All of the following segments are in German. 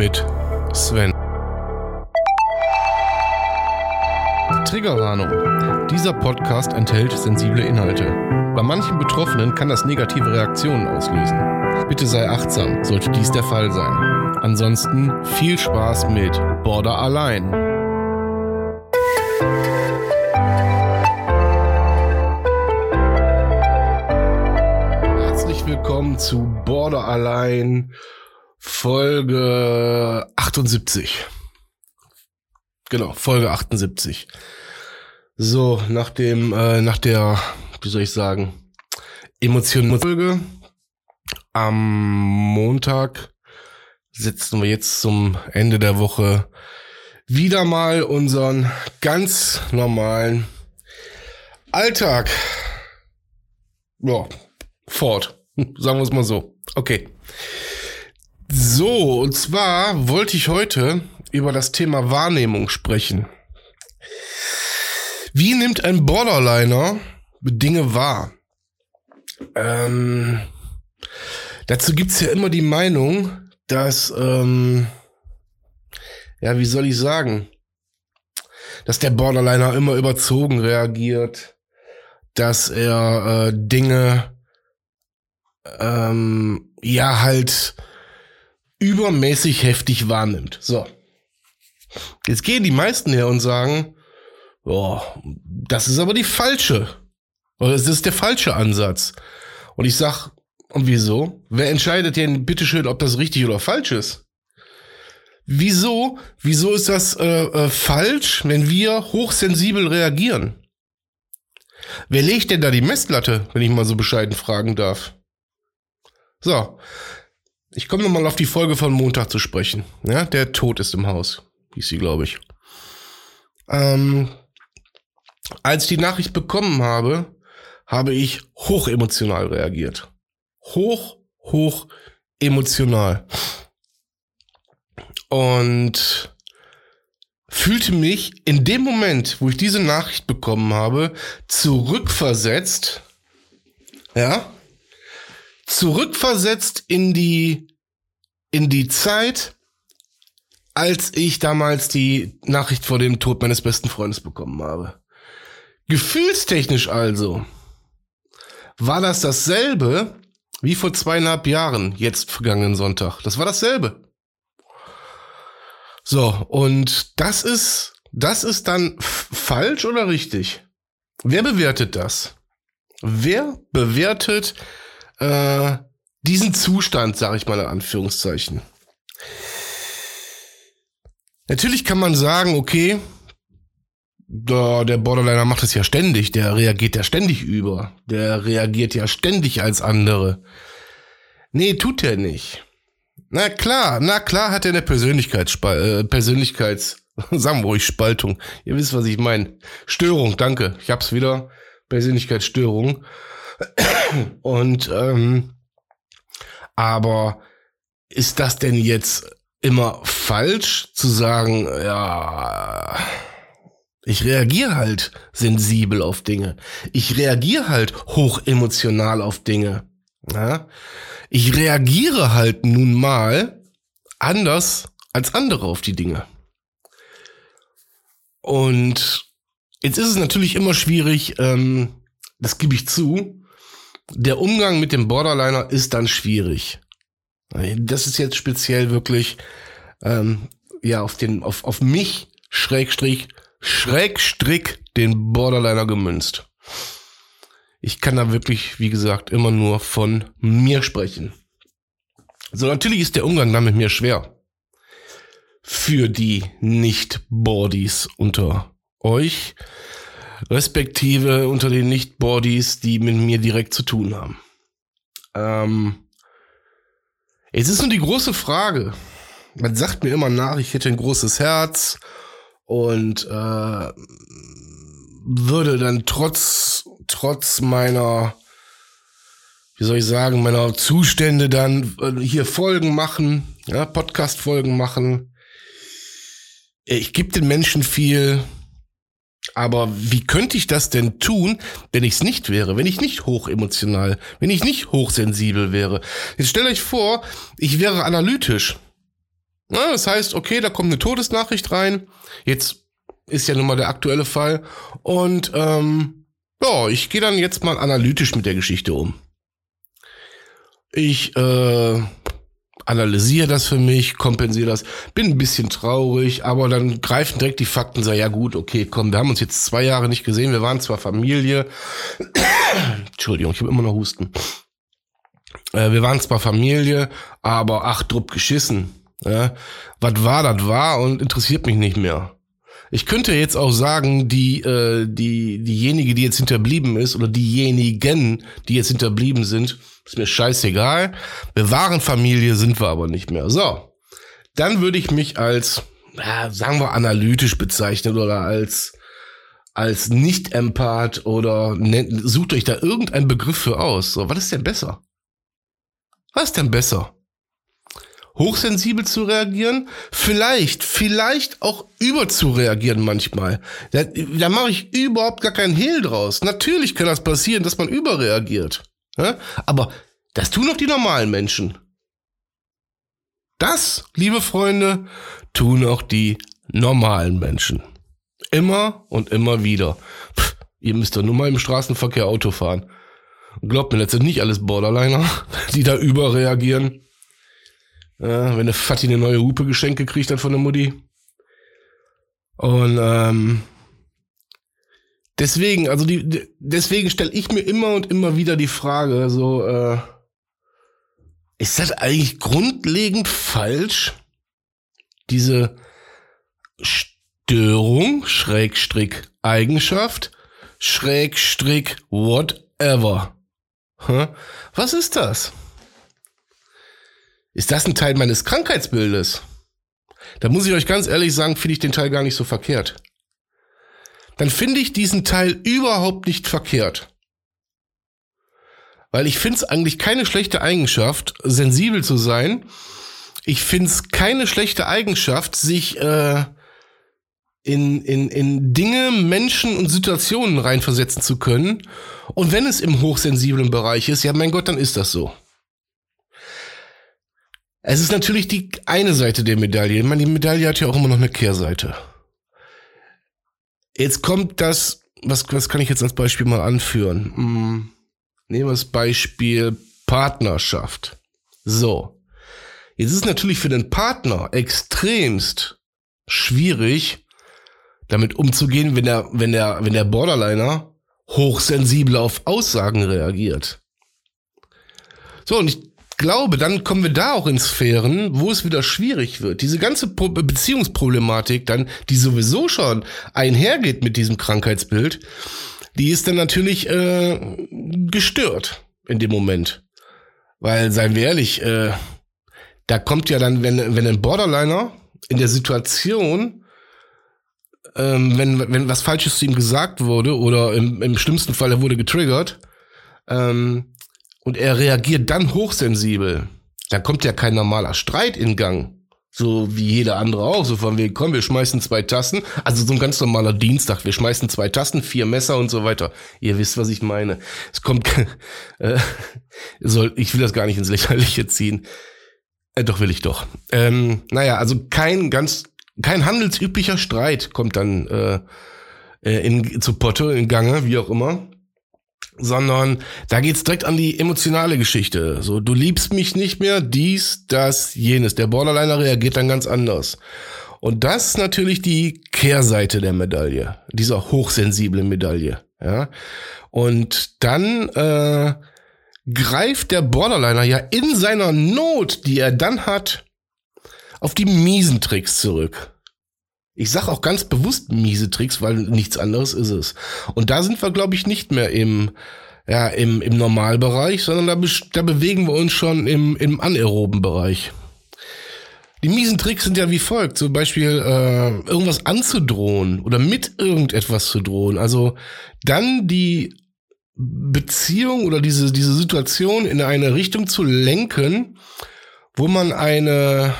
mit Sven. Triggerwarnung. Dieser Podcast enthält sensible Inhalte. Bei manchen Betroffenen kann das negative Reaktionen auslösen. Bitte sei achtsam, sollte dies der Fall sein. Ansonsten viel Spaß mit Border Allein. Herzlich willkommen zu Border Allein Folge 78. Genau, Folge 78. So, nach dem, äh, nach der, wie soll ich sagen, emotionalen Folge am Montag setzen wir jetzt zum Ende der Woche wieder mal unseren ganz normalen Alltag ja, fort. Sagen wir es mal so. Okay. So, und zwar wollte ich heute über das Thema Wahrnehmung sprechen. Wie nimmt ein Borderliner Dinge wahr? Ähm, dazu gibt's ja immer die Meinung, dass, ähm, ja, wie soll ich sagen, dass der Borderliner immer überzogen reagiert, dass er äh, Dinge, ähm, ja, halt übermäßig heftig wahrnimmt. So. Jetzt gehen die meisten her und sagen, oh, das ist aber die falsche. Oder es ist der falsche Ansatz. Und ich sag, und wieso? Wer entscheidet denn bitteschön, ob das richtig oder falsch ist? Wieso? Wieso ist das äh, äh, falsch, wenn wir hochsensibel reagieren? Wer legt denn da die Messlatte, wenn ich mal so bescheiden fragen darf? So, ich komme nochmal auf die Folge von Montag zu sprechen. Ja, der Tod ist im Haus, hieß sie, glaube ich. Ähm, als ich die Nachricht bekommen habe, habe ich hoch emotional reagiert. Hoch, hoch emotional. Und fühlte mich in dem Moment, wo ich diese Nachricht bekommen habe, zurückversetzt, ja, zurückversetzt in die, in die Zeit, als ich damals die Nachricht vor dem Tod meines besten Freundes bekommen habe. Gefühlstechnisch also war das dasselbe wie vor zweieinhalb Jahren, jetzt vergangenen Sonntag. Das war dasselbe. So, und das ist, das ist dann falsch oder richtig? Wer bewertet das? Wer bewertet äh, diesen Zustand, sage ich mal in Anführungszeichen. Natürlich kann man sagen, okay, der, der Borderliner macht es ja ständig, der reagiert ja ständig über, der reagiert ja ständig als andere. Nee, tut er nicht. Na klar, na klar hat er eine Persönlichkeitsspal äh, Persönlichkeits, sagen wir ruhig Spaltung. Ihr wisst, was ich meine. Störung, danke. Ich hab's wieder. Persönlichkeitsstörung. Und ähm, aber ist das denn jetzt immer falsch zu sagen, ja, ich reagiere halt sensibel auf Dinge. Ich reagiere halt hochemotional auf Dinge. Ja? Ich reagiere halt nun mal anders als andere auf die Dinge. Und jetzt ist es natürlich immer schwierig, ähm, das gebe ich zu, der Umgang mit dem Borderliner ist dann schwierig. Das ist jetzt speziell wirklich ähm, ja auf den auf auf mich Schrägstrich Schrägstrick den Borderliner gemünzt. Ich kann da wirklich, wie gesagt, immer nur von mir sprechen. So natürlich ist der Umgang dann mit mir schwer. Für die Nicht-Bodies unter euch respektive unter den Nicht-Bodies, die mit mir direkt zu tun haben. Ähm, es ist nur die große Frage. Man sagt mir immer nach, ich hätte ein großes Herz und äh, würde dann trotz trotz meiner wie soll ich sagen meiner Zustände dann äh, hier Folgen machen, ja Podcast Folgen machen. Ich gebe den Menschen viel, aber wie könnte ich das denn tun, wenn ich es nicht wäre, wenn ich nicht hochemotional, wenn ich nicht hochsensibel wäre? Jetzt stellt euch vor, ich wäre analytisch. Na, das heißt, okay, da kommt eine Todesnachricht rein. Jetzt ist ja nun mal der aktuelle Fall. Und ähm, ja, ich gehe dann jetzt mal analytisch mit der Geschichte um. Ich äh, analysiere das für mich, kompensiere das, bin ein bisschen traurig, aber dann greifen direkt die Fakten, sagen, ja gut, okay, komm, wir haben uns jetzt zwei Jahre nicht gesehen, wir waren zwar Familie, Entschuldigung, ich habe immer noch Husten. Äh, wir waren zwar Familie, aber ach, drupp geschissen. Ja? Was war, das war und interessiert mich nicht mehr. Ich könnte jetzt auch sagen, die, äh, die, diejenige, die jetzt hinterblieben ist, oder diejenigen, die jetzt hinterblieben sind, ist mir scheißegal. Wir waren Familie, sind wir aber nicht mehr. So. Dann würde ich mich als, ja, sagen wir, analytisch bezeichnen oder als, als Nicht-Empath oder nennt, sucht euch da irgendeinen Begriff für aus. So, was ist denn besser? Was ist denn besser? hochsensibel zu reagieren, vielleicht, vielleicht auch überzureagieren manchmal. Da, da mache ich überhaupt gar keinen Hehl draus. Natürlich kann das passieren, dass man überreagiert. Ja? Aber das tun doch die normalen Menschen. Das, liebe Freunde, tun auch die normalen Menschen. Immer und immer wieder. Pff, ihr müsst doch nur mal im Straßenverkehr Auto fahren. Glaubt mir, das sind nicht alles Borderliner, die da überreagieren. Ja, wenn eine Fatti eine neue Hupe geschenkt gekriegt hat von der Mutti. Und ähm, deswegen, also die, deswegen stelle ich mir immer und immer wieder die Frage, so, äh, ist das eigentlich grundlegend falsch, diese Störung, Schrägstrick, Eigenschaft, Schrägstrick, whatever. Huh? Was ist das? Ist das ein Teil meines Krankheitsbildes? Da muss ich euch ganz ehrlich sagen, finde ich den Teil gar nicht so verkehrt. Dann finde ich diesen Teil überhaupt nicht verkehrt. Weil ich finde es eigentlich keine schlechte Eigenschaft, sensibel zu sein. Ich finde es keine schlechte Eigenschaft, sich äh, in, in, in Dinge, Menschen und Situationen reinversetzen zu können. Und wenn es im hochsensiblen Bereich ist, ja mein Gott, dann ist das so. Es ist natürlich die eine Seite der Medaille. Ich meine, die Medaille hat ja auch immer noch eine Kehrseite. Jetzt kommt das, was, was kann ich jetzt als Beispiel mal anführen? Hm, nehmen wir das Beispiel Partnerschaft. So. Jetzt ist natürlich für den Partner extremst schwierig, damit umzugehen, wenn der, wenn der, wenn der Borderliner hochsensibel auf Aussagen reagiert. So, und ich glaube, dann kommen wir da auch in Sphären, wo es wieder schwierig wird. Diese ganze Pro Beziehungsproblematik dann, die sowieso schon einhergeht mit diesem Krankheitsbild, die ist dann natürlich äh, gestört in dem Moment. Weil, seien wir ehrlich, äh, da kommt ja dann, wenn, wenn ein Borderliner in der Situation, ähm, wenn, wenn was Falsches zu ihm gesagt wurde oder im, im schlimmsten Fall er wurde getriggert, ähm, und er reagiert dann hochsensibel, da kommt ja kein normaler Streit in Gang. So wie jeder andere auch. So von wegen, komm, wir schmeißen zwei Tassen. Also so ein ganz normaler Dienstag. Wir schmeißen zwei Tassen, vier Messer und so weiter. Ihr wisst, was ich meine. Es kommt, äh, soll, ich will das gar nicht ins Lächerliche ziehen. Äh, doch will ich doch. Ähm, naja, also kein ganz, kein handelsüblicher Streit kommt dann äh, äh in, zu Potte, in Gange, wie auch immer sondern da geht's direkt an die emotionale Geschichte. So, du liebst mich nicht mehr, dies, das, jenes. Der Borderliner reagiert dann ganz anders. Und das ist natürlich die Kehrseite der Medaille, dieser hochsensiblen Medaille. Ja, und dann äh, greift der Borderliner ja in seiner Not, die er dann hat, auf die miesen Tricks zurück. Ich sag auch ganz bewusst miese Tricks, weil nichts anderes ist es. Und da sind wir, glaube ich, nicht mehr im, ja, im, im Normalbereich, sondern da, da bewegen wir uns schon im, im anaeroben Bereich. Die miesen Tricks sind ja wie folgt. Zum Beispiel äh, irgendwas anzudrohen oder mit irgendetwas zu drohen. Also dann die Beziehung oder diese, diese Situation in eine Richtung zu lenken, wo man eine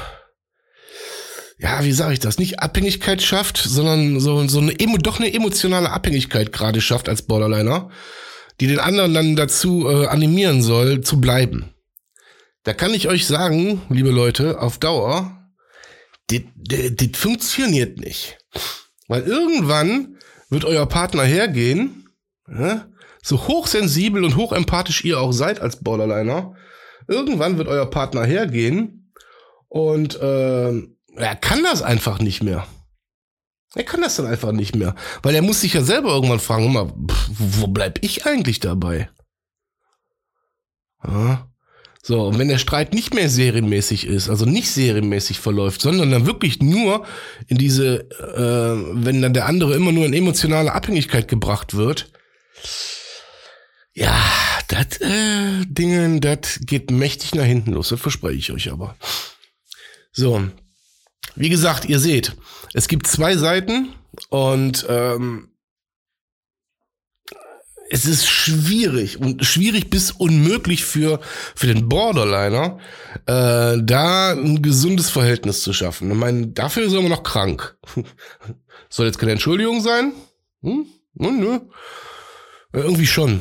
ja, wie sage ich das, nicht Abhängigkeit schafft, sondern so, so eine, doch eine emotionale Abhängigkeit gerade schafft als Borderliner, die den anderen dann dazu äh, animieren soll, zu bleiben. Da kann ich euch sagen, liebe Leute, auf Dauer das funktioniert nicht. Weil irgendwann wird euer Partner hergehen, ja, so hochsensibel und hochempathisch ihr auch seid als Borderliner, irgendwann wird euer Partner hergehen und äh, er kann das einfach nicht mehr. Er kann das dann einfach nicht mehr, weil er muss sich ja selber irgendwann fragen, mal, wo bleib ich eigentlich dabei? Ja. So, und wenn der Streit nicht mehr serienmäßig ist, also nicht serienmäßig verläuft, sondern dann wirklich nur in diese, äh, wenn dann der andere immer nur in emotionale Abhängigkeit gebracht wird, ja, das äh, Dingen, das geht mächtig nach hinten los, das verspreche ich euch aber. So, wie gesagt, ihr seht, es gibt zwei Seiten und ähm, es ist schwierig und schwierig bis unmöglich für, für den Borderliner, äh, da ein gesundes Verhältnis zu schaffen. Ich meine, dafür ist er immer noch krank. Soll jetzt keine Entschuldigung sein? Hm? Nö, nö. Äh, irgendwie schon.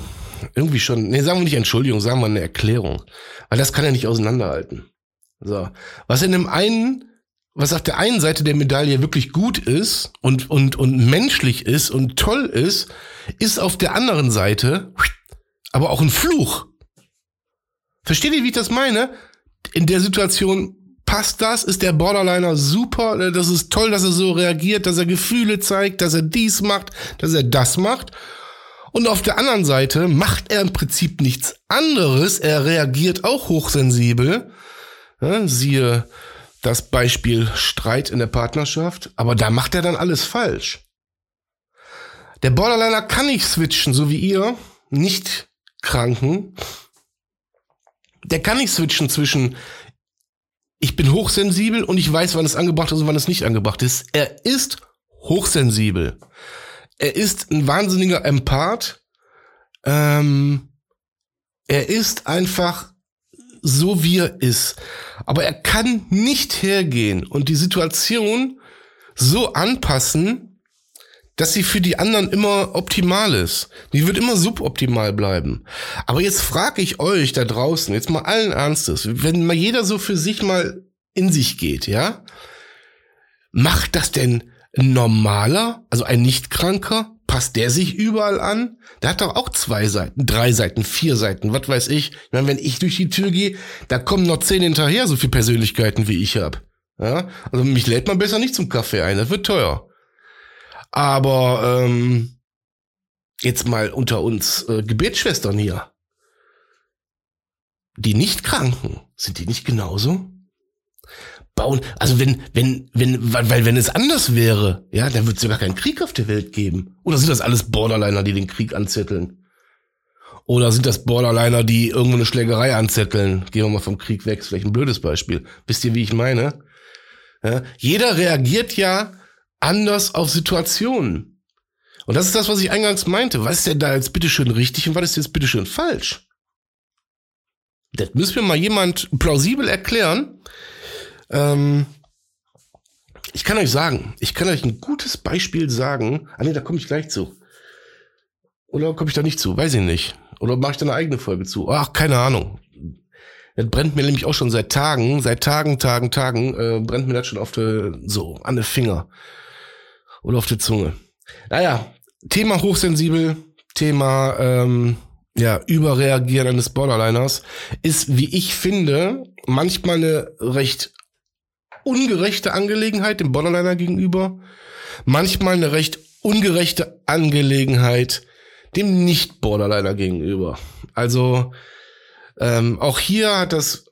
Irgendwie schon. Nee, sagen wir nicht Entschuldigung, sagen wir eine Erklärung. Weil das kann er nicht auseinanderhalten. So. Was in dem einen was auf der einen Seite der Medaille wirklich gut ist und, und, und menschlich ist und toll ist, ist auf der anderen Seite aber auch ein Fluch. Versteht ihr, wie ich das meine? In der Situation passt das, ist der Borderliner super, das ist toll, dass er so reagiert, dass er Gefühle zeigt, dass er dies macht, dass er das macht. Und auf der anderen Seite macht er im Prinzip nichts anderes, er reagiert auch hochsensibel. Ja, siehe das Beispiel Streit in der Partnerschaft, aber da macht er dann alles falsch. Der Borderliner kann nicht switchen, so wie ihr, nicht Kranken. Der kann nicht switchen zwischen ich bin hochsensibel und ich weiß, wann es angebracht ist und wann es nicht angebracht ist. Er ist hochsensibel. Er ist ein wahnsinniger Empath. Ähm, er ist einfach so wie er ist. Aber er kann nicht hergehen und die Situation so anpassen, dass sie für die anderen immer optimal ist. Die wird immer suboptimal bleiben. Aber jetzt frage ich euch da draußen, jetzt mal allen Ernstes, wenn mal jeder so für sich mal in sich geht, ja? Macht das denn ein normaler, also ein Nicht-Kranker, passt der sich überall an? Der hat doch auch zwei Seiten, drei Seiten, vier Seiten, was weiß ich. Ich meine, wenn ich durch die Tür gehe, da kommen noch zehn hinterher, so viele Persönlichkeiten wie ich habe. Ja, also mich lädt man besser nicht zum Kaffee ein, das wird teuer. Aber ähm, jetzt mal unter uns äh, Gebetsschwestern hier. Die nicht Kranken, sind die nicht genauso? Bauen. Also wenn, wenn, wenn, weil wenn es anders wäre, ja, dann würde es ja gar keinen Krieg auf der Welt geben. Oder sind das alles Borderliner, die den Krieg anzetteln? Oder sind das Borderliner, die irgendwo eine Schlägerei anzetteln? Gehen wir mal vom Krieg weg, ist vielleicht ein blödes Beispiel. Wisst ihr, wie ich meine? Ja, jeder reagiert ja anders auf Situationen. Und das ist das, was ich eingangs meinte. Was ist denn da jetzt bitteschön richtig und was ist jetzt bitteschön falsch? Das müssen wir mal jemand plausibel erklären, ähm, ich kann euch sagen, ich kann euch ein gutes Beispiel sagen. Ah nee, da komme ich gleich zu. Oder komme ich da nicht zu? Weiß ich nicht. Oder mache ich da eine eigene Folge zu? Ach, keine Ahnung. Das brennt mir nämlich auch schon seit Tagen, seit Tagen, Tagen, Tagen, äh, brennt mir das schon auf der, so, an den Finger. Oder auf der Zunge. Naja, Thema hochsensibel, Thema, ähm, ja, Überreagieren eines Borderliners ist, wie ich finde, manchmal eine recht ungerechte Angelegenheit dem Borderliner gegenüber, manchmal eine recht ungerechte Angelegenheit dem Nicht-Borderliner gegenüber. Also ähm, auch hier hat das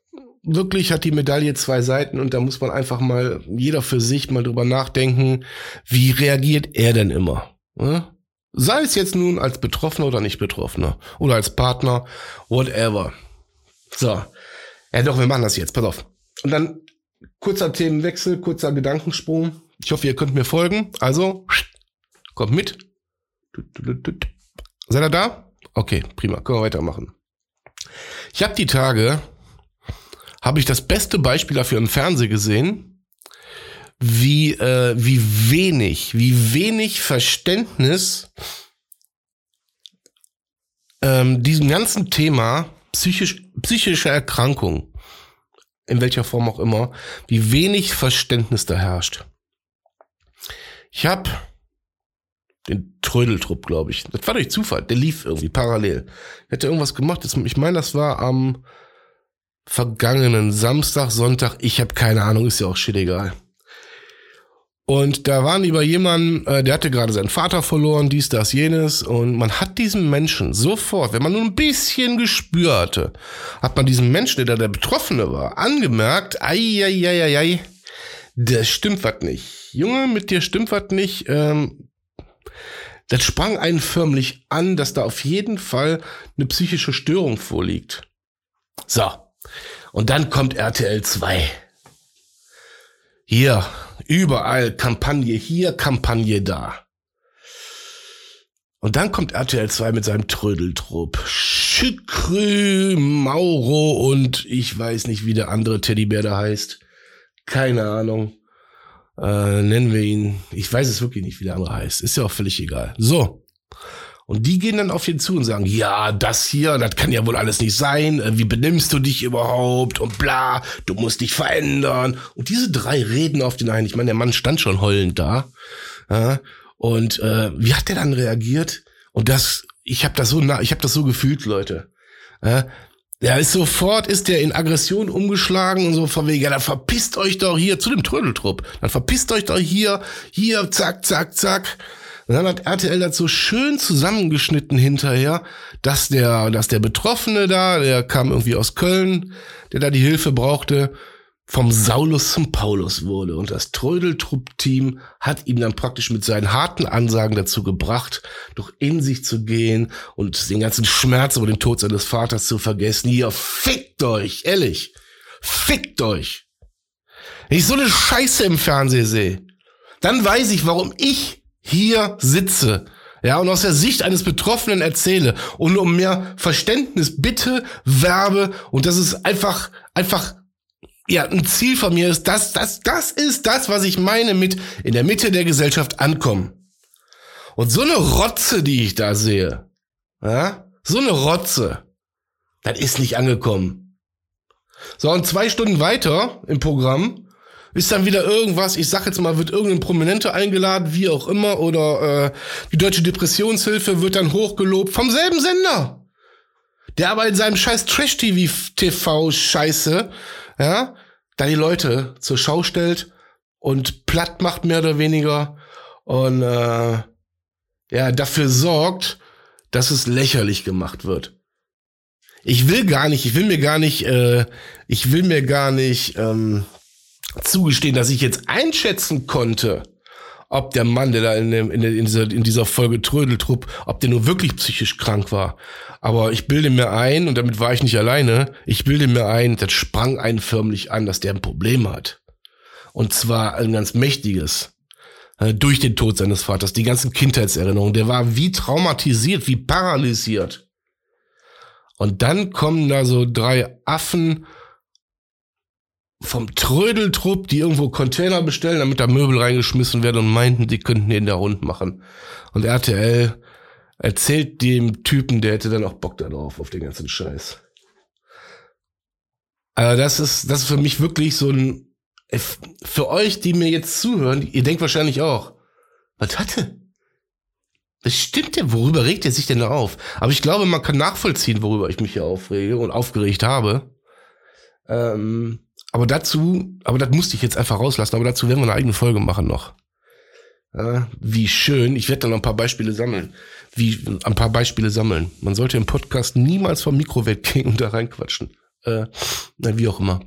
wirklich hat die Medaille zwei Seiten und da muss man einfach mal jeder für sich mal drüber nachdenken, wie reagiert er denn immer? Ne? Sei es jetzt nun als Betroffener oder nicht Betroffener oder als Partner, whatever. So, ja doch, wir machen das jetzt, pass auf. Und dann kurzer Themenwechsel, kurzer Gedankensprung. Ich hoffe, ihr könnt mir folgen. Also, kommt mit. Seid ihr da? Okay, prima. Können wir weitermachen. Ich habe die Tage, habe ich das beste Beispiel dafür im Fernsehen gesehen, wie, äh, wie wenig, wie wenig Verständnis ähm, diesem ganzen Thema psychisch, psychische Erkrankung in welcher Form auch immer, wie wenig Verständnis da herrscht. Ich habe den Trödeltrupp, glaube ich. Das war durch Zufall. Der lief irgendwie parallel. Hätte irgendwas gemacht. Ich meine, das war am vergangenen Samstag, Sonntag. Ich habe keine Ahnung, ist ja auch shit egal. Und da waren über jemanden, äh, der hatte gerade seinen Vater verloren, dies, das, jenes. Und man hat diesem Menschen sofort, wenn man nur ein bisschen Gespür hatte, hat man diesem Menschen, der da der Betroffene war, angemerkt, ei, ei, ei, ei, ei, der stimmt was nicht. Junge, mit dir stimmt was nicht. Ähm, das sprang einen förmlich an, dass da auf jeden Fall eine psychische Störung vorliegt. So. Und dann kommt RTL 2. Hier, überall Kampagne hier, Kampagne da. Und dann kommt RTL 2 mit seinem Trödeltrupp. Schickrü, Mauro und ich weiß nicht, wie der andere Teddybär da heißt. Keine Ahnung. Äh, nennen wir ihn. Ich weiß es wirklich nicht, wie der andere heißt. Ist ja auch völlig egal. So. Und die gehen dann auf ihn zu und sagen, ja, das hier, das kann ja wohl alles nicht sein. Äh, wie benimmst du dich überhaupt? Und bla, du musst dich verändern. Und diese drei reden auf den einen. Ich meine, der Mann stand schon heulend da. Und äh, wie hat der dann reagiert? Und das, ich habe das so, ich habe das so gefühlt, Leute. Der ist sofort, ist der in Aggression umgeschlagen und so von wegen, ja, dann verpisst euch doch hier zu dem Trödeltrupp. Dann verpisst euch doch hier, hier, zack, zack, zack. Und dann hat RTL das so schön zusammengeschnitten hinterher, dass der, dass der Betroffene da, der kam irgendwie aus Köln, der da die Hilfe brauchte, vom Saulus zum Paulus wurde. Und das Trödeltrupp-Team hat ihn dann praktisch mit seinen harten Ansagen dazu gebracht, doch in sich zu gehen und den ganzen Schmerz über den Tod seines Vaters zu vergessen. Hier, fickt euch, ehrlich. Fickt euch. Wenn ich so eine Scheiße im Fernsehen sehe, dann weiß ich, warum ich hier sitze, ja, und aus der Sicht eines Betroffenen erzähle und um mehr Verständnis bitte werbe und das ist einfach, einfach, ja, ein Ziel von mir ist, das, das, das ist das, was ich meine mit in der Mitte der Gesellschaft ankommen. Und so eine Rotze, die ich da sehe, ja, so eine Rotze, das ist nicht angekommen. So, und zwei Stunden weiter im Programm ist dann wieder irgendwas, ich sag jetzt mal, wird irgendein Prominente eingeladen, wie auch immer, oder äh, die Deutsche Depressionshilfe wird dann hochgelobt vom selben Sender. Der aber in seinem scheiß Trash-TV-Scheiße, ja, da die Leute zur Schau stellt und platt macht mehr oder weniger und äh, ja, dafür sorgt, dass es lächerlich gemacht wird. Ich will gar nicht, ich will mir gar nicht, äh, ich will mir gar nicht, ähm, zugestehen, dass ich jetzt einschätzen konnte, ob der Mann, der da in, dem, in, dieser, in dieser Folge Trödeltrupp, ob der nur wirklich psychisch krank war. Aber ich bilde mir ein, und damit war ich nicht alleine, ich bilde mir ein, das sprang einen förmlich an, dass der ein Problem hat. Und zwar ein ganz mächtiges. Äh, durch den Tod seines Vaters, die ganzen Kindheitserinnerungen. Der war wie traumatisiert, wie paralysiert. Und dann kommen da so drei Affen vom Trödeltrupp, die irgendwo Container bestellen, damit da Möbel reingeschmissen werden und meinten, die könnten den da rund machen. Und RTL erzählt dem Typen, der hätte dann auch Bock darauf, auf den ganzen Scheiß. Also das ist, das ist für mich wirklich so ein, äh, für euch, die mir jetzt zuhören, ihr denkt wahrscheinlich auch, was hatte? Das stimmt ja, worüber regt er sich denn da auf? Aber ich glaube, man kann nachvollziehen, worüber ich mich hier aufrege und aufgeregt habe. Ähm, aber dazu, aber das musste ich jetzt einfach rauslassen, aber dazu werden wir eine eigene Folge machen noch. Ja, wie schön. Ich werde dann noch ein paar Beispiele sammeln. Wie, ein paar Beispiele sammeln. Man sollte im Podcast niemals vom Mikro weggehen und da reinquatschen. Äh, na, wie auch immer.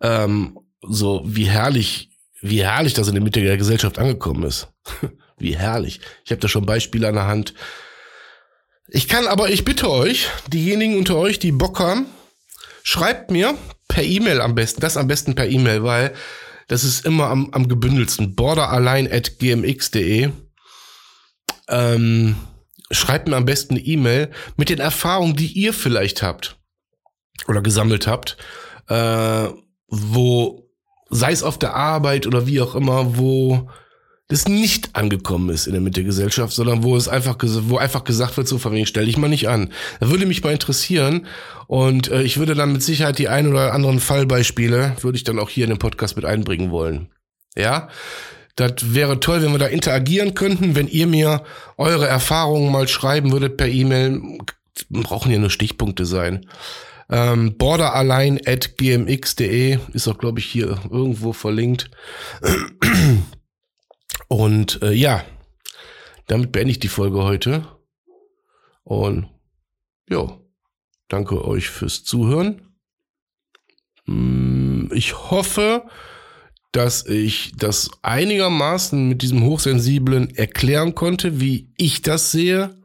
Ähm, so, wie herrlich, wie herrlich das in der Mitte der Gesellschaft angekommen ist. wie herrlich. Ich habe da schon Beispiele an der Hand. Ich kann aber, ich bitte euch, diejenigen unter euch, die Bock haben, schreibt mir per E-Mail am besten, das am besten per E-Mail, weil das ist immer am, am gebündelsten. Borderallein at gmx.de. Ähm, schreibt mir am besten eine E-Mail mit den Erfahrungen, die ihr vielleicht habt oder gesammelt habt, äh, wo, sei es auf der Arbeit oder wie auch immer, wo das nicht angekommen ist in der Mitte der Gesellschaft, sondern wo es einfach, wo einfach gesagt wird, so von wegen, stell dich mal nicht an. Da würde mich mal interessieren und äh, ich würde dann mit Sicherheit die ein oder anderen Fallbeispiele, würde ich dann auch hier in den Podcast mit einbringen wollen. Ja, das wäre toll, wenn wir da interagieren könnten, wenn ihr mir eure Erfahrungen mal schreiben würdet per E-Mail. Brauchen ja nur Stichpunkte sein. Ähm, borderalein at gmx.de ist auch, glaube ich, hier irgendwo verlinkt. Und äh, ja, damit beende ich die Folge heute. Und ja, danke euch fürs Zuhören. Hm, ich hoffe, dass ich das einigermaßen mit diesem Hochsensiblen erklären konnte, wie ich das sehe.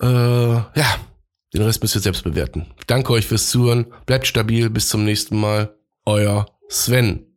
Äh, ja, den Rest müsst ihr selbst bewerten. Danke euch fürs Zuhören. Bleibt stabil. Bis zum nächsten Mal. Euer Sven.